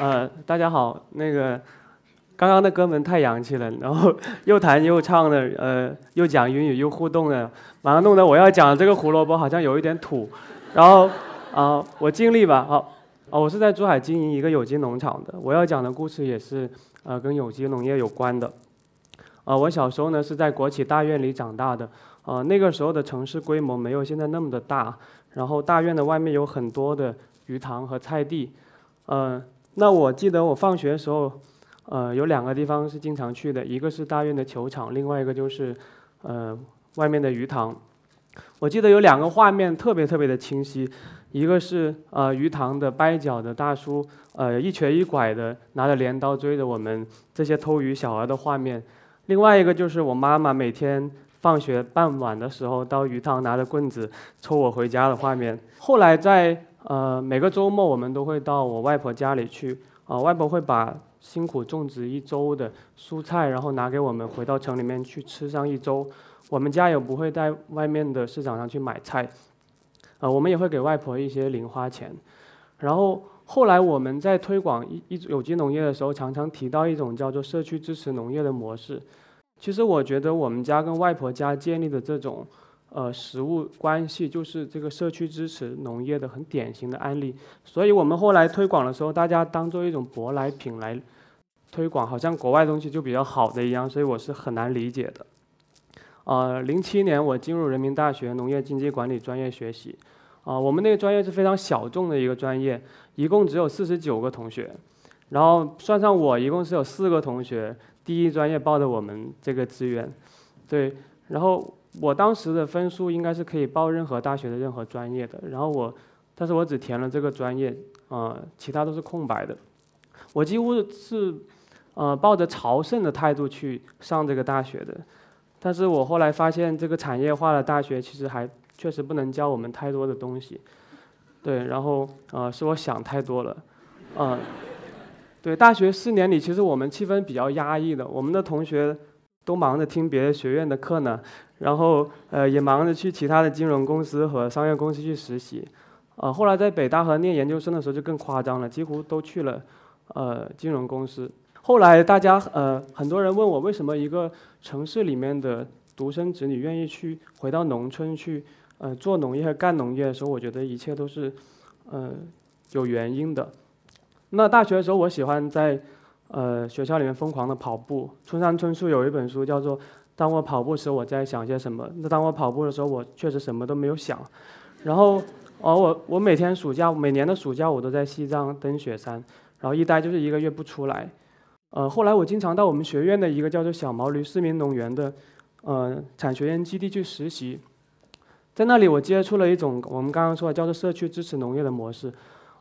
呃，大家好，那个刚刚的哥们太洋气了，然后 又弹又唱的，呃，又讲英语又互动的，马上弄得我要讲这个胡萝卜好像有一点土，然后啊，我尽力吧，好，啊，我是在珠海经营一个有机农场的，我要讲的故事也是呃跟有机农业有关的，啊，我小时候呢是在国企大院里长大的，啊，那个时候的城市规模没有现在那么的大，然后大院的外面有很多的鱼塘和菜地，嗯。那我记得我放学的时候，呃，有两个地方是经常去的，一个是大院的球场，另外一个就是，呃，外面的鱼塘。我记得有两个画面特别特别的清晰，一个是呃鱼塘的掰角的大叔，呃一瘸一拐的拿着镰刀追着我们这些偷鱼小儿的画面，另外一个就是我妈妈每天放学傍晚的时候到鱼塘拿着棍子抽我回家的画面。后来在。呃，每个周末我们都会到我外婆家里去，啊，外婆会把辛苦种植一周的蔬菜，然后拿给我们回到城里面去吃上一周。我们家也不会在外面的市场上去买菜，呃，我们也会给外婆一些零花钱。然后后来我们在推广一一有机农业的时候，常常提到一种叫做社区支持农业的模式。其实我觉得我们家跟外婆家建立的这种。呃，食物关系就是这个社区支持农业的很典型的案例，所以我们后来推广的时候，大家当做一种舶来品来推广，好像国外东西就比较好的一样，所以我是很难理解的。呃，零七年我进入人民大学农业经济管理专业学习，啊，我们那个专业是非常小众的一个专业，一共只有四十九个同学，然后算上我，一共是有四个同学第一专业报的我们这个资源，对，然后。我当时的分数应该是可以报任何大学的任何专业的，然后我，但是我只填了这个专业，啊，其他都是空白的。我几乎是，呃，抱着朝圣的态度去上这个大学的，但是我后来发现这个产业化的大学其实还确实不能教我们太多的东西，对，然后，呃，是我想太多了，嗯，对，大学四年里其实我们气氛比较压抑的，我们的同学都忙着听别的学院的课呢。然后，呃，也忙着去其他的金融公司和商业公司去实习，呃，后来在北大和念研究生的时候就更夸张了，几乎都去了，呃，金融公司。后来大家，呃，很多人问我为什么一个城市里面的独生子女愿意去回到农村去，呃，做农业和干农业的时候，我觉得一切都是，呃，有原因的。那大学的时候，我喜欢在，呃，学校里面疯狂的跑步。村上春树有一本书叫做。当我跑步时，我在想些什么？那当我跑步的时候，我确实什么都没有想。然后，哦，我我每天暑假，每年的暑假，我都在西藏登雪山，然后一待就是一个月不出来。呃，后来我经常到我们学院的一个叫做小毛驴市民农园的，呃，产学研基地去实习。在那里，我接触了一种我们刚刚说的叫做社区支持农业的模式。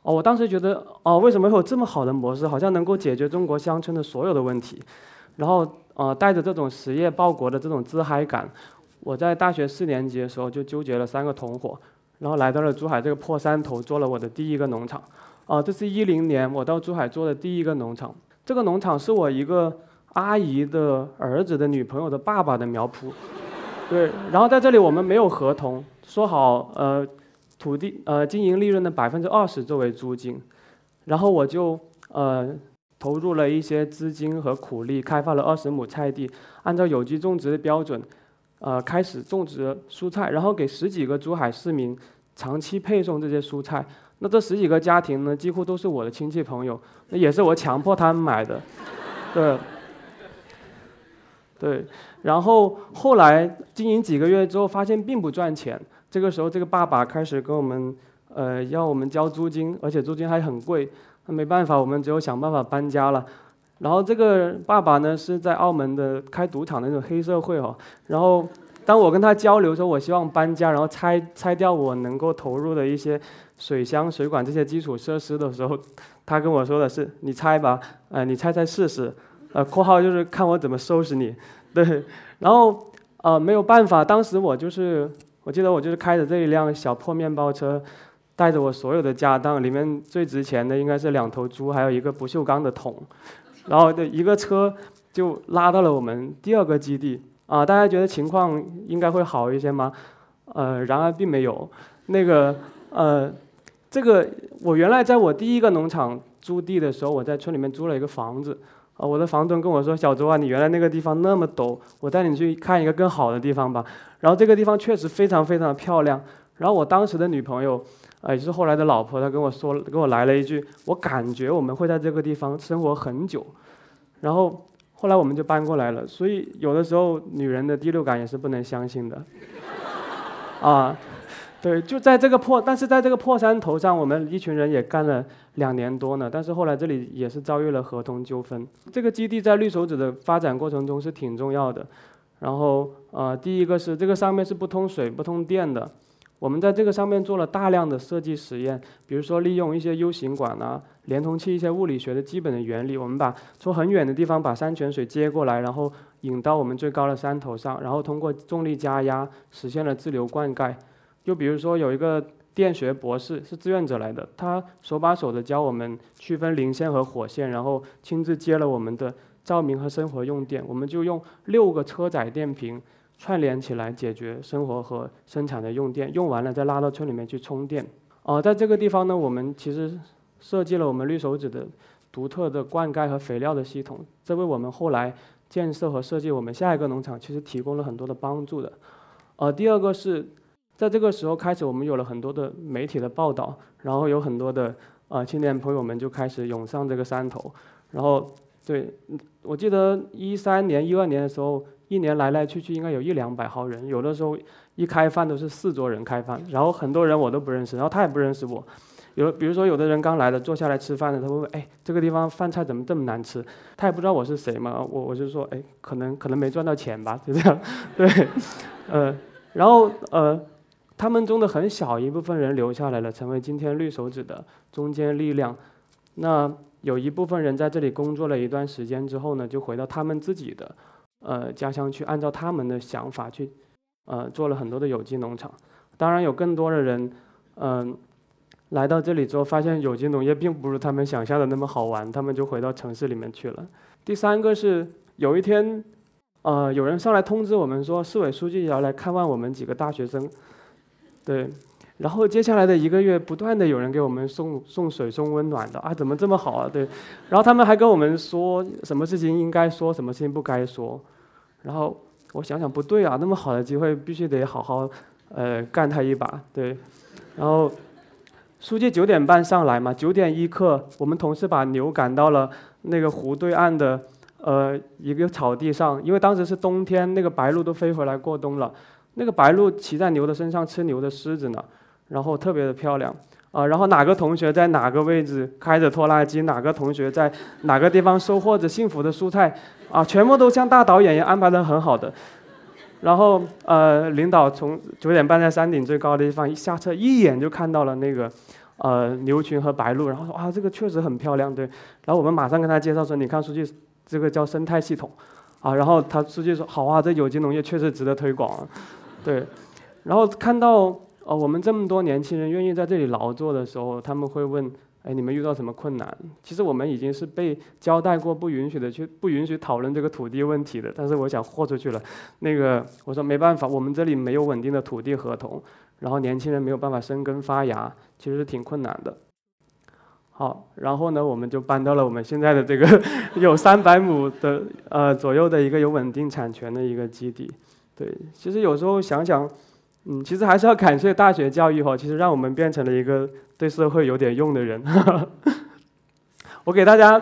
哦，我当时觉得，哦，为什么会有这么好的模式？好像能够解决中国乡村的所有的问题。然后。呃，带着这种实业报国的这种自嗨感，我在大学四年级的时候就纠结了三个同伙，然后来到了珠海这个破山头，做了我的第一个农场。啊，这是一零年我到珠海做的第一个农场。这个农场是我一个阿姨的儿子的女朋友的爸爸的苗圃。对，然后在这里我们没有合同，说好呃土地呃经营利润的百分之二十作为租金，然后我就呃。投入了一些资金和苦力，开发了二十亩菜地，按照有机种植的标准，呃，开始种植蔬菜，然后给十几个珠海市民长期配送这些蔬菜。那这十几个家庭呢，几乎都是我的亲戚朋友，那也是我强迫他们买的，对，对。然后后来经营几个月之后，发现并不赚钱。这个时候，这个爸爸开始跟我们，呃，要我们交租金，而且租金还很贵。那没办法，我们只有想办法搬家了。然后这个爸爸呢是在澳门的开赌场的那种黑社会哦。然后当我跟他交流说，我希望搬家，然后拆拆掉我能够投入的一些水箱、水管这些基础设施的时候，他跟我说的是：“你拆吧，呃，你拆拆试试。”呃，括号就是看我怎么收拾你。对。然后呃没有办法，当时我就是我记得我就是开着这一辆小破面包车。带着我所有的家当，里面最值钱的应该是两头猪，还有一个不锈钢的桶，然后的一个车就拉到了我们第二个基地啊！大家觉得情况应该会好一些吗？呃，然而并没有。那个呃，这个我原来在我第一个农场租地的时候，我在村里面租了一个房子。啊，我的房东跟我说：“小周啊，你原来那个地方那么陡，我带你去看一个更好的地方吧。”然后这个地方确实非常非常漂亮。然后我当时的女朋友，呃，也是后来的老婆，她跟我说，跟我来了一句：“我感觉我们会在这个地方生活很久。”然后后来我们就搬过来了。所以有的时候女人的第六感也是不能相信的。啊。对，就在这个破，但是在这个破山头上，我们一群人也干了两年多呢。但是后来这里也是遭遇了合同纠纷。这个基地在绿手指的发展过程中是挺重要的。然后，呃，第一个是这个上面是不通水、不通电的。我们在这个上面做了大量的设计实验，比如说利用一些 U 型管啊、连通器一些物理学的基本的原理，我们把从很远的地方把山泉水接过来，然后引到我们最高的山头上，然后通过重力加压实现了自流灌溉。就比如说有一个电学博士是志愿者来的，他手把手的教我们区分零线和火线，然后亲自接了我们的照明和生活用电。我们就用六个车载电瓶串联起来解决生活和生产的用电，用完了再拉到村里面去充电。哦，在这个地方呢，我们其实设计了我们绿手指的独特的灌溉和肥料的系统，这为我们后来建设和设计我们下一个农场其实提供了很多的帮助的。呃，第二个是。在这个时候开始，我们有了很多的媒体的报道，然后有很多的呃青年朋友们就开始涌上这个山头，然后对，我记得一三年、一二年的时候，一年来来去去应该有一两百号人，有的时候一开饭都是四桌人开饭，然后很多人我都不认识，然后他也不认识我，有比如说有的人刚来的坐下来吃饭的，他会问哎这个地方饭菜怎么这么难吃，他也不知道我是谁嘛，我我就说哎可能可能没赚到钱吧，就这样，对，呃，然后呃。他们中的很小一部分人留下来了，成为今天绿手指的中坚力量。那有一部分人在这里工作了一段时间之后呢，就回到他们自己的呃家乡去，按照他们的想法去呃做了很多的有机农场。当然，有更多的人嗯来到这里之后，发现有机农业并不如他们想象的那么好玩，他们就回到城市里面去了。第三个是有一天呃有人上来通知我们说，市委书记要来看望我们几个大学生。对，然后接下来的一个月，不断的有人给我们送送水、送温暖的啊，怎么这么好啊？对，然后他们还跟我们说，什么事情应该说，什么事情不该说。然后我想想，不对啊，那么好的机会，必须得好好呃干他一把。对，然后书记九点半上来嘛，九点一刻，我们同事把牛赶到了那个湖对岸的呃一个草地上，因为当时是冬天，那个白鹭都飞回来过冬了。那个白鹭骑在牛的身上吃牛的虱子呢，然后特别的漂亮啊。然后哪个同学在哪个位置开着拖拉机，哪个同学在哪个地方收获着幸福的蔬菜啊，全部都像大导演一样安排的很好的。然后呃，领导从九点半在山顶最高的地方一下车，一眼就看到了那个呃牛群和白鹭，然后说啊，这个确实很漂亮，对。然后我们马上跟他介绍说，你看书记，这个叫生态系统啊。然后他书记说，好啊，这有机农业确实值得推广。对，然后看到哦我们这么多年轻人愿意在这里劳作的时候，他们会问：哎，你们遇到什么困难？其实我们已经是被交代过不允许的，去不允许讨论这个土地问题的。但是我想豁出去了。那个我说没办法，我们这里没有稳定的土地合同，然后年轻人没有办法生根发芽，其实是挺困难的。好，然后呢，我们就搬到了我们现在的这个有三百亩的呃左右的一个有稳定产权的一个基地。对，其实有时候想想，嗯，其实还是要感谢大学教育哈，其实让我们变成了一个对社会有点用的人。我给大家，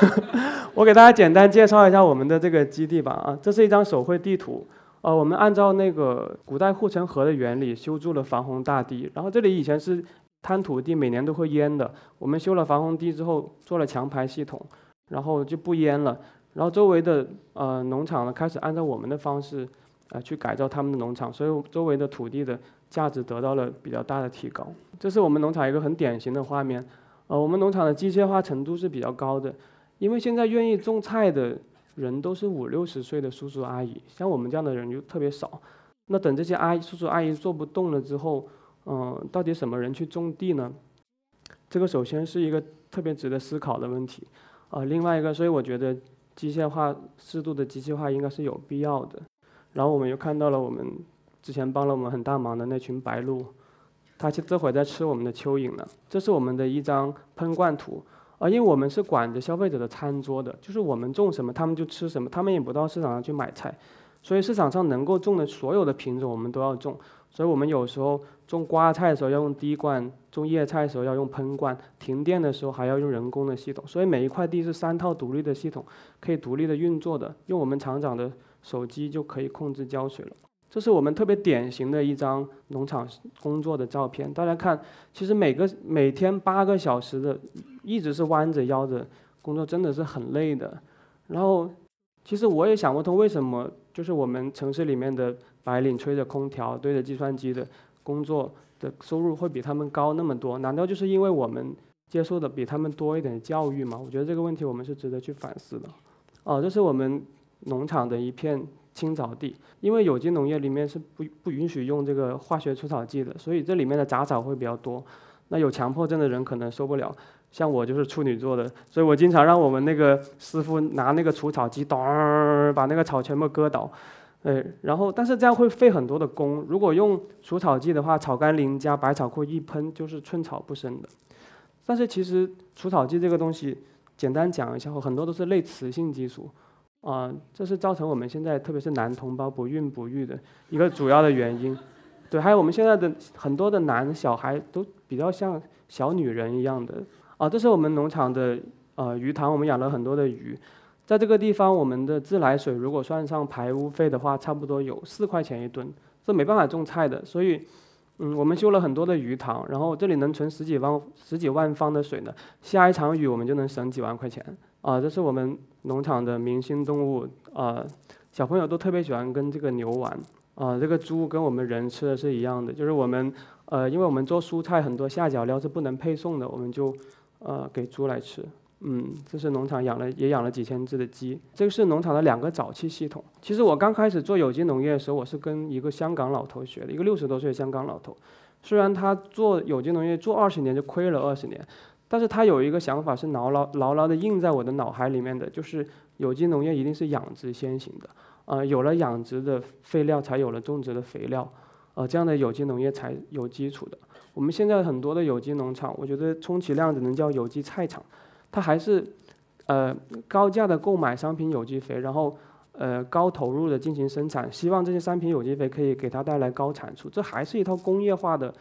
我给大家简单介绍一下我们的这个基地吧啊，这是一张手绘地图，呃，我们按照那个古代护城河的原理修筑了防洪大堤，然后这里以前是滩土地，每年都会淹的，我们修了防洪堤之后做了强排系统，然后就不淹了。然后周围的呃农场呢，开始按照我们的方式，呃去改造他们的农场，所以周围的土地的价值得到了比较大的提高。这是我们农场一个很典型的画面，呃，我们农场的机械化程度是比较高的，因为现在愿意种菜的人都是五六十岁的叔叔阿姨，像我们这样的人就特别少。那等这些阿姨叔叔阿姨做不动了之后，嗯，到底什么人去种地呢？这个首先是一个特别值得思考的问题，啊，另外一个，所以我觉得。机械化适度的机械化应该是有必要的，然后我们又看到了我们之前帮了我们很大忙的那群白鹭，它这会儿在吃我们的蚯蚓呢。这是我们的一张喷灌图，啊，因为我们是管着消费者的餐桌的，就是我们种什么，他们就吃什么，他们也不到市场上去买菜，所以市场上能够种的所有的品种我们都要种。所以我们有时候种瓜菜的时候要用滴灌，种叶菜的时候要用喷灌，停电的时候还要用人工的系统。所以每一块地是三套独立的系统，可以独立的运作的。用我们厂长的手机就可以控制浇水了。这是我们特别典型的一张农场工作的照片。大家看，其实每个每天八个小时的，一直是弯着腰的工作，真的是很累的。然后，其实我也想不通为什么，就是我们城市里面的。白领吹着空调对着计算机的工作的收入会比他们高那么多？难道就是因为我们接受的比他们多一点教育吗？我觉得这个问题我们是值得去反思的。哦，这是我们农场的一片青草地，因为有机农业里面是不不允许用这个化学除草剂的，所以这里面的杂草会比较多。那有强迫症的人可能受不了，像我就是处女座的，所以我经常让我们那个师傅拿那个除草机，咚，把那个草全部割倒。对，然后但是这样会费很多的工。如果用除草剂的话，草甘膦加百草枯一喷就是寸草不生的。但是其实除草剂这个东西，简单讲一下，很多都是类雌性激素，啊，这是造成我们现在特别是男同胞不孕不育的一个主要的原因。对，还有我们现在的很多的男小孩都比较像小女人一样的。啊，这是我们农场的呃鱼塘，我们养了很多的鱼。在这个地方，我们的自来水如果算上排污费的话，差不多有四块钱一吨，这没办法种菜的。所以，嗯，我们修了很多的鱼塘，然后这里能存十几万十几万方的水呢。下一场雨，我们就能省几万块钱啊！这是我们农场的明星动物啊，小朋友都特别喜欢跟这个牛玩啊。这个猪跟我们人吃的是一样的，就是我们呃，因为我们做蔬菜很多下脚料是不能配送的，我们就呃给猪来吃。嗯，这是农场养了也养了几千只的鸡。这个是农场的两个沼气系统。其实我刚开始做有机农业的时候，我是跟一个香港老头学的，一个六十多岁的香港老头。虽然他做有机农业做二十年就亏了二十年，但是他有一个想法是牢牢牢牢的印在我的脑海里面的，就是有机农业一定是养殖先行的。呃，有了养殖的废料，才有了种植的肥料，呃，这样的有机农业才有基础的。我们现在很多的有机农场，我觉得充其量只能叫有机菜场。它还是，呃，高价的购买商品有机肥，然后，呃，高投入的进行生产，希望这些商品有机肥可以给它带来高产出。这还是一套工业化的，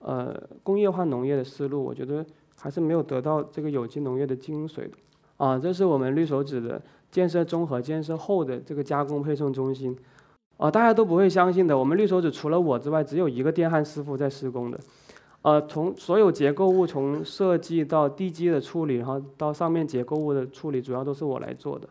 呃，工业化农业的思路。我觉得还是没有得到这个有机农业的精髓的。啊，这是我们绿手指的建设综合建设后的这个加工配送中心。啊，大家都不会相信的，我们绿手指除了我之外，只有一个电焊师傅在施工的。呃，从所有结构物从设计到地基的处理，然后到上面结构物的处理，主要都是我来做的。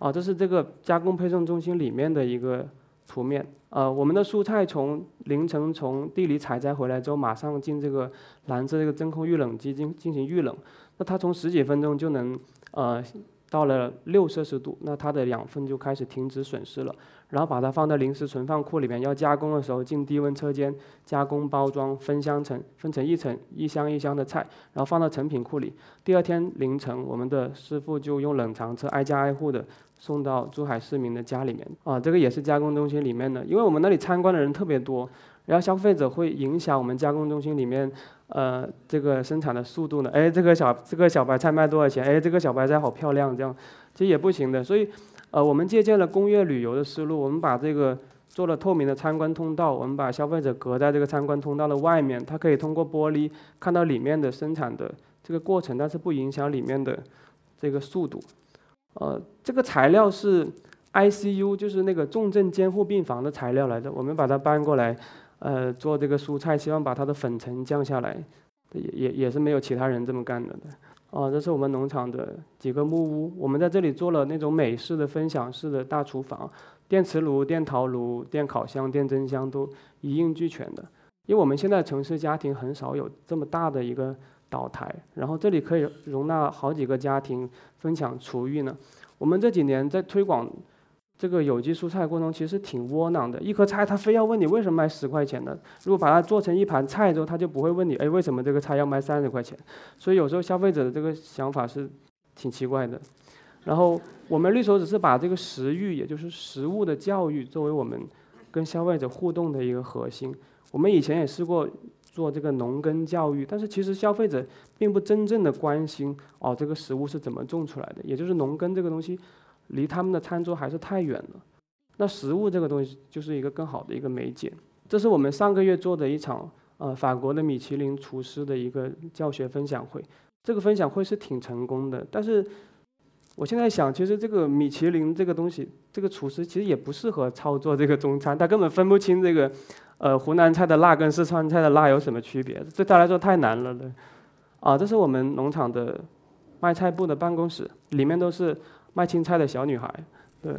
啊，这是这个加工配送中心里面的一个图面。呃，我们的蔬菜从凌晨从地里采摘回来之后，马上进这个蓝色这个真空预冷机进进行预冷。那它从十几分钟就能呃到了六摄氏度，那它的养分就开始停止损失了。然后把它放在临时存放库里面，要加工的时候进低温车间加工包装分箱成分成一层一箱一箱的菜，然后放到成品库里。第二天凌晨，我们的师傅就用冷藏车挨家挨户的送到珠海市民的家里面。啊，这个也是加工中心里面的，因为我们那里参观的人特别多，然后消费者会影响我们加工中心里面呃这个生产的速度呢。哎，这个小这个小白菜卖多少钱？哎，这个小白菜好漂亮，这样其实也不行的，所以。呃，我们借鉴了工业旅游的思路，我们把这个做了透明的参观通道，我们把消费者隔在这个参观通道的外面，他可以通过玻璃看到里面的生产的这个过程，但是不影响里面的这个速度。呃，这个材料是 ICU，就是那个重症监护病房的材料来的，我们把它搬过来，呃，做这个蔬菜，希望把它的粉尘降下来，也也也是没有其他人这么干的。哦，这是我们农场的几个木屋。我们在这里做了那种美式的分享式的大厨房，电磁炉、电陶炉、电烤箱、电蒸箱都一应俱全的。因为我们现在城市家庭很少有这么大的一个岛台，然后这里可以容纳好几个家庭分享厨艺呢。我们这几年在推广。这个有机蔬菜过程中其实挺窝囊的，一颗菜他非要问你为什么卖十块钱呢？如果把它做成一盘菜之后，他就不会问你，哎，为什么这个菜要卖三十块钱？所以有时候消费者的这个想法是挺奇怪的。然后我们绿手只是把这个食欲，也就是食物的教育，作为我们跟消费者互动的一个核心。我们以前也试过做这个农耕教育，但是其实消费者并不真正的关心哦这个食物是怎么种出来的，也就是农耕这个东西离他们的餐桌还是太远了。那食物这个东西就是一个更好的一个媒介。这是我们上个月做的一场呃法国的米其林厨师的一个教学分享会，这个分享会是挺成功的，但是。我现在想，其实这个米其林这个东西，这个厨师其实也不适合操作这个中餐，他根本分不清这个，呃，湖南菜的辣跟四川菜的辣有什么区别，对他来说太难了的。啊，这是我们农场的卖菜部的办公室，里面都是卖青菜的小女孩，对。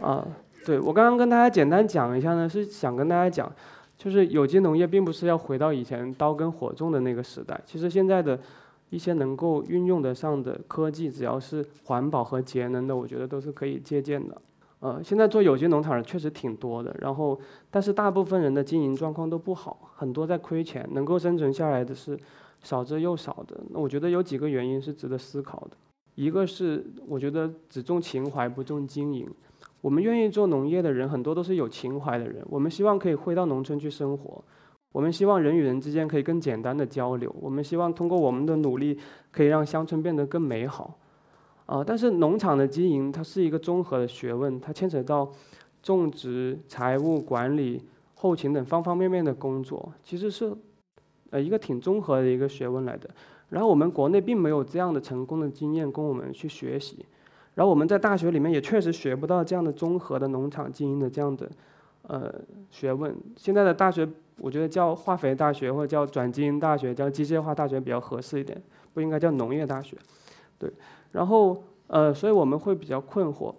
啊，对我刚刚跟大家简单讲一下呢，是想跟大家讲，就是有机农业并不是要回到以前刀耕火种的那个时代，其实现在的。一些能够运用得上的科技，只要是环保和节能的，我觉得都是可以借鉴的。呃，现在做有机农场的确实挺多的，然后但是大部分人的经营状况都不好，很多在亏钱，能够生存下来的是少之又少的。那我觉得有几个原因是值得思考的，一个是我觉得只重情怀不重经营。我们愿意做农业的人很多都是有情怀的人，我们希望可以回到农村去生活。我们希望人与人之间可以更简单的交流。我们希望通过我们的努力，可以让乡村变得更美好。啊，但是农场的经营它是一个综合的学问，它牵扯到种植、财务管理、后勤等方方面面的工作，其实是呃一个挺综合的一个学问来的。然后我们国内并没有这样的成功的经验供我们去学习。然后我们在大学里面也确实学不到这样的综合的农场经营的这样的呃学问。现在的大学。我觉得叫化肥大学或者叫转基因大学、叫机械化大学比较合适一点，不应该叫农业大学。对，然后呃，所以我们会比较困惑。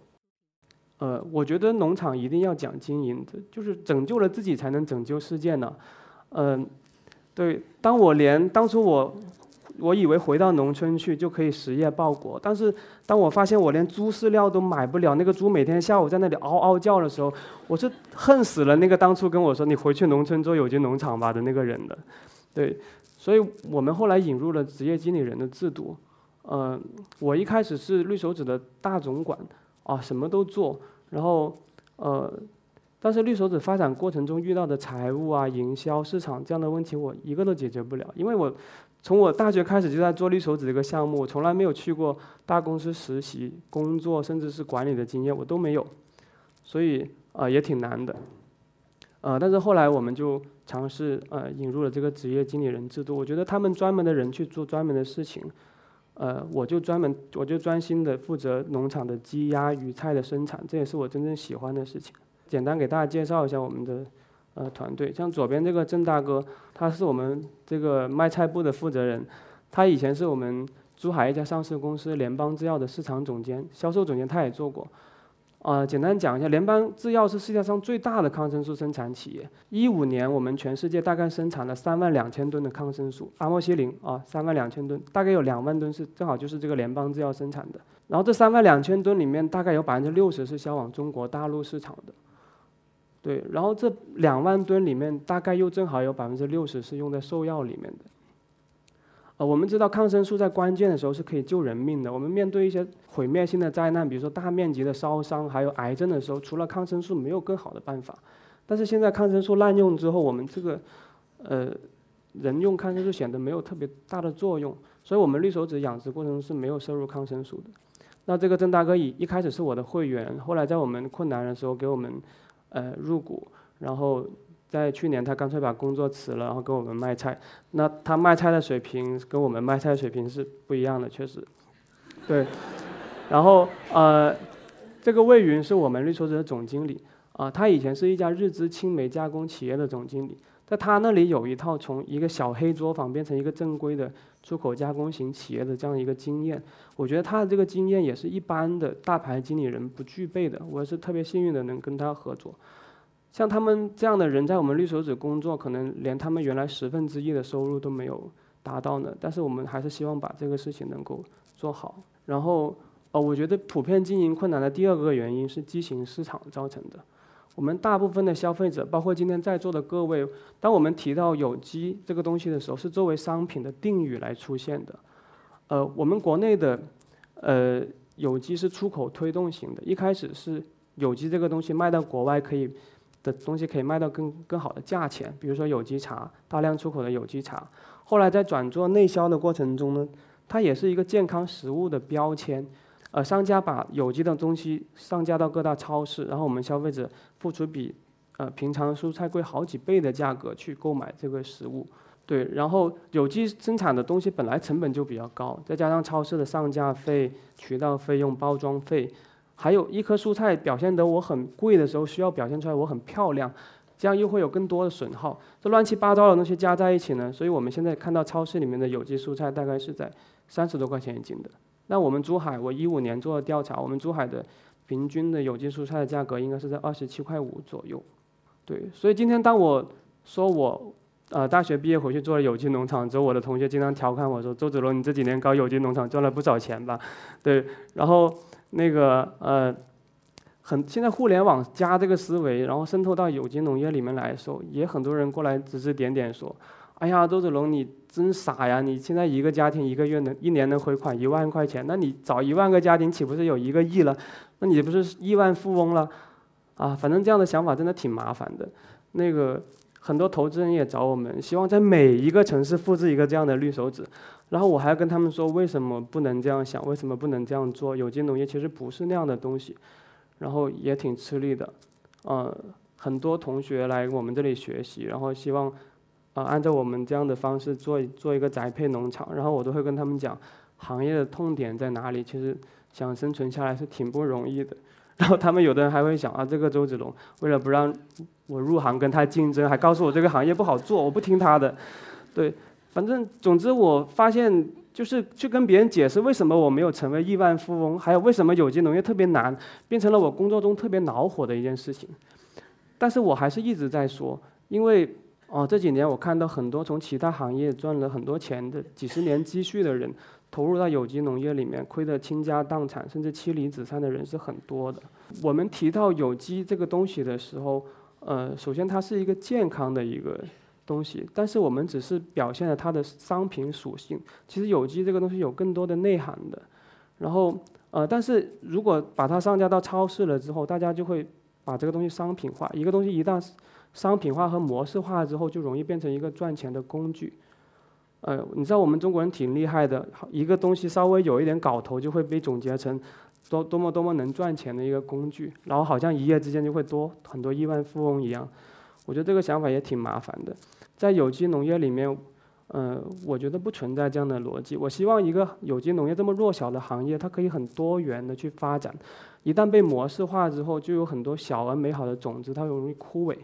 呃，我觉得农场一定要讲经营，就是拯救了自己才能拯救世界呢。嗯，对，当我连当初我。我以为回到农村去就可以实业报国，但是当我发现我连猪饲料都买不了，那个猪每天下午在那里嗷嗷叫的时候，我是恨死了那个当初跟我说你回去农村做有机农场吧的那个人的。对，所以我们后来引入了职业经理人的制度。嗯，我一开始是绿手指的大总管，啊，什么都做，然后呃，但是绿手指发展过程中遇到的财务啊、营销、市场这样的问题，我一个都解决不了，因为我。从我大学开始就在做绿手指这个项目，从来没有去过大公司实习工作，甚至是管理的经验我都没有，所以啊也挺难的，呃，但是后来我们就尝试呃引入了这个职业经理人制度，我觉得他们专门的人去做专门的事情，呃，我就专门我就专心的负责农场的鸡鸭鱼菜的生产，这也是我真正喜欢的事情。简单给大家介绍一下我们的。呃，团队像左边这个郑大哥，他是我们这个卖菜部的负责人，他以前是我们珠海一家上市公司联邦制药的市场总监、销售总监，他也做过。啊，简单讲一下，联邦制药是世界上最大的抗生素生产企业。一五年，我们全世界大概生产了三万两千吨的抗生素，阿莫西林啊，三万两千吨，大概有两万吨是正好就是这个联邦制药生产的。然后这三万两千吨里面，大概有百分之六十是销往中国大陆市场的。对，然后这两万吨里面，大概又正好有百分之六十是用在兽药里面的。呃，我们知道抗生素在关键的时候是可以救人命的。我们面对一些毁灭性的灾难，比如说大面积的烧伤，还有癌症的时候，除了抗生素没有更好的办法。但是现在抗生素滥用之后，我们这个呃人用抗生素显得没有特别大的作用，所以我们绿手指养殖过程中是没有摄入抗生素的。那这个郑大哥一一开始是我的会员，后来在我们困难的时候给我们。呃，入股，然后在去年他干脆把工作辞了，然后跟我们卖菜。那他卖菜的水平跟我们卖菜水平是不一样的，确实。对，然后呃，这个魏云是我们绿手指的总经理啊，他以前是一家日资青梅加工企业的总经理，在他那里有一套从一个小黑作坊变成一个正规的出口加工型企业的这样一个经验。我觉得他的这个经验也是一般的大牌经理人不具备的。我是特别幸运的能跟他合作。像他们这样的人在我们绿手指工作，可能连他们原来十分之一的收入都没有达到呢。但是我们还是希望把这个事情能够做好。然后，哦，我觉得普遍经营困难的第二个原因是畸形市场造成的。我们大部分的消费者，包括今天在座的各位，当我们提到有机这个东西的时候，是作为商品的定语来出现的。呃，我们国内的呃有机是出口推动型的，一开始是有机这个东西卖到国外可以。的东西可以卖到更更好的价钱，比如说有机茶，大量出口的有机茶。后来在转做内销的过程中呢，它也是一个健康食物的标签。呃，商家把有机的东西上架到各大超市，然后我们消费者付出比呃平常蔬菜贵好几倍的价格去购买这个食物。对，然后有机生产的东西本来成本就比较高，再加上超市的上架费、渠道费用、包装费，还有一颗蔬菜表现得我很贵的时候，需要表现出来我很漂亮，这样又会有更多的损耗，这乱七八糟的东西加在一起呢，所以我们现在看到超市里面的有机蔬菜大概是在三十多块钱一斤的。那我们珠海，我一五年做的调查，我们珠海的平均的有机蔬菜的价格应该是在二十七块五左右。对，所以今天当我说我。呃，大学毕业回去做了有机农场之后，我的同学经常调侃我说：“周子龙，你这几年搞有机农场赚了不少钱吧？”对，然后那个呃，很现在互联网加这个思维，然后渗透到有机农业里面来的时候，也很多人过来指指点点说：“哎呀，周子龙你真傻呀！你现在一个家庭一个月能一年能回款一万块钱，那你找一万个家庭岂不是有一个亿了？那你不是亿万富翁了？啊，反正这样的想法真的挺麻烦的。那个。”很多投资人也找我们，希望在每一个城市复制一个这样的绿手指，然后我还要跟他们说为什么不能这样想，为什么不能这样做？有机农业其实不是那样的东西，然后也挺吃力的。嗯，很多同学来我们这里学习，然后希望啊按照我们这样的方式做做一个宅配农场，然后我都会跟他们讲行业的痛点在哪里。其实想生存下来是挺不容易的。然后他们有的人还会想啊，这个周子龙为了不让我入行跟他竞争，还告诉我这个行业不好做，我不听他的。对，反正总之我发现就是去跟别人解释为什么我没有成为亿万富翁，还有为什么有机农业特别难，变成了我工作中特别恼火的一件事情。但是我还是一直在说，因为哦这几年我看到很多从其他行业赚了很多钱的几十年积蓄的人。投入到有机农业里面，亏得倾家荡产，甚至妻离子散的人是很多的。我们提到有机这个东西的时候，呃，首先它是一个健康的一个东西，但是我们只是表现了它的商品属性。其实有机这个东西有更多的内涵的。然后，呃，但是如果把它上架到超市了之后，大家就会把这个东西商品化。一个东西一旦商品化和模式化之后，就容易变成一个赚钱的工具。呃，你知道我们中国人挺厉害的，一个东西稍微有一点搞头，就会被总结成多多么多么能赚钱的一个工具，然后好像一夜之间就会多很多亿万富翁一样。我觉得这个想法也挺麻烦的。在有机农业里面，呃，我觉得不存在这样的逻辑。我希望一个有机农业这么弱小的行业，它可以很多元的去发展。一旦被模式化之后，就有很多小而美好的种子，它容易枯萎。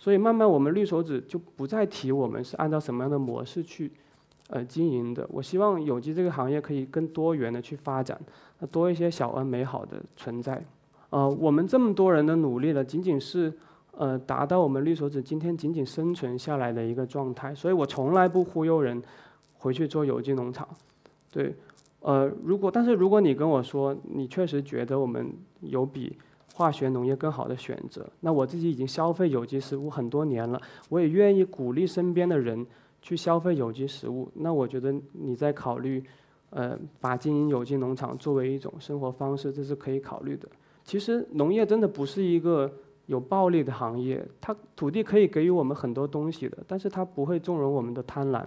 所以慢慢我们绿手指就不再提我们是按照什么样的模式去。呃，经营的，我希望有机这个行业可以更多元的去发展，多一些小而美好的存在。呃，我们这么多人的努力了，仅仅是呃达到我们绿手指今天仅仅生存下来的一个状态。所以我从来不忽悠人回去做有机农场。对，呃，如果但是如果你跟我说你确实觉得我们有比化学农业更好的选择，那我自己已经消费有机食物很多年了，我也愿意鼓励身边的人。去消费有机食物，那我觉得你在考虑，呃，把经营有机农场作为一种生活方式，这是可以考虑的。其实农业真的不是一个有暴利的行业，它土地可以给予我们很多东西的，但是它不会纵容我们的贪婪。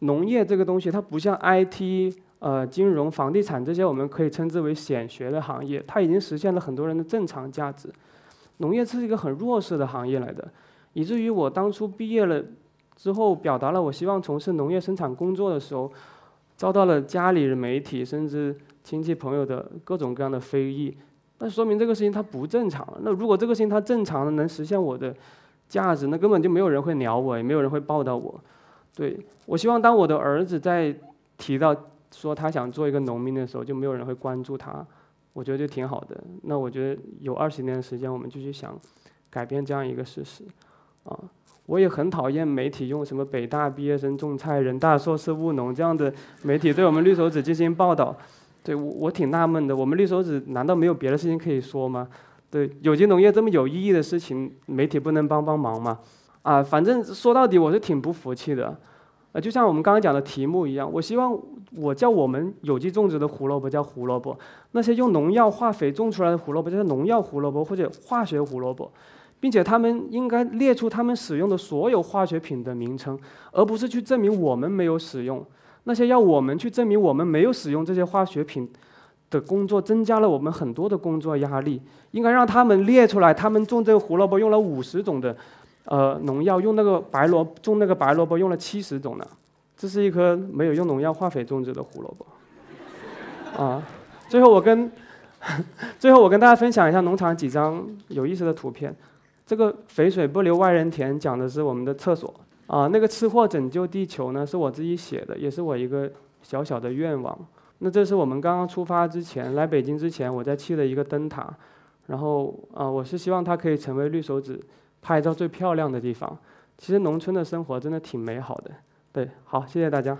农业这个东西，它不像 IT、呃金融、房地产这些我们可以称之为显学的行业，它已经实现了很多人的正常价值。农业是一个很弱势的行业来的，以至于我当初毕业了。之后表达了我希望从事农业生产工作的时候，遭到了家里人、媒体甚至亲戚朋友的各种各样的非议。那说明这个事情它不正常。那如果这个事情它正常的能实现我的价值，那根本就没有人会鸟我，也没有人会报道我。对我希望当我的儿子在提到说他想做一个农民的时候，就没有人会关注他。我觉得就挺好的。那我觉得有二十年的时间，我们就去想改变这样一个事实，啊。我也很讨厌媒体用什么北大毕业生种菜、人大硕士务农这样的媒体对我们绿手指进行报道，对我我挺纳闷的。我们绿手指难道没有别的事情可以说吗？对有机农业这么有意义的事情，媒体不能帮帮忙吗？啊，反正说到底我是挺不服气的。呃，就像我们刚刚讲的题目一样，我希望我叫我们有机种植的胡萝卜叫胡萝卜，那些用农药化肥种出来的胡萝卜叫农药胡萝卜或者化学胡萝卜。并且他们应该列出他们使用的所有化学品的名称，而不是去证明我们没有使用。那些要我们去证明我们没有使用这些化学品的工作，增加了我们很多的工作压力。应该让他们列出来，他们种这个胡萝卜用了五十种的，呃，农药，用那个白萝种那个白萝卜用了七十种呢。这是一颗没有用农药、化肥种植的胡萝卜。啊，最后我跟 最后我跟大家分享一下农场几张有意思的图片。这个肥水不流外人田，讲的是我们的厕所。啊，那个吃货拯救地球呢，是我自己写的，也是我一个小小的愿望。那这是我们刚刚出发之前来北京之前，我在砌的一个灯塔。然后啊，我是希望它可以成为绿手指拍照最漂亮的地方。其实农村的生活真的挺美好的。对，好，谢谢大家。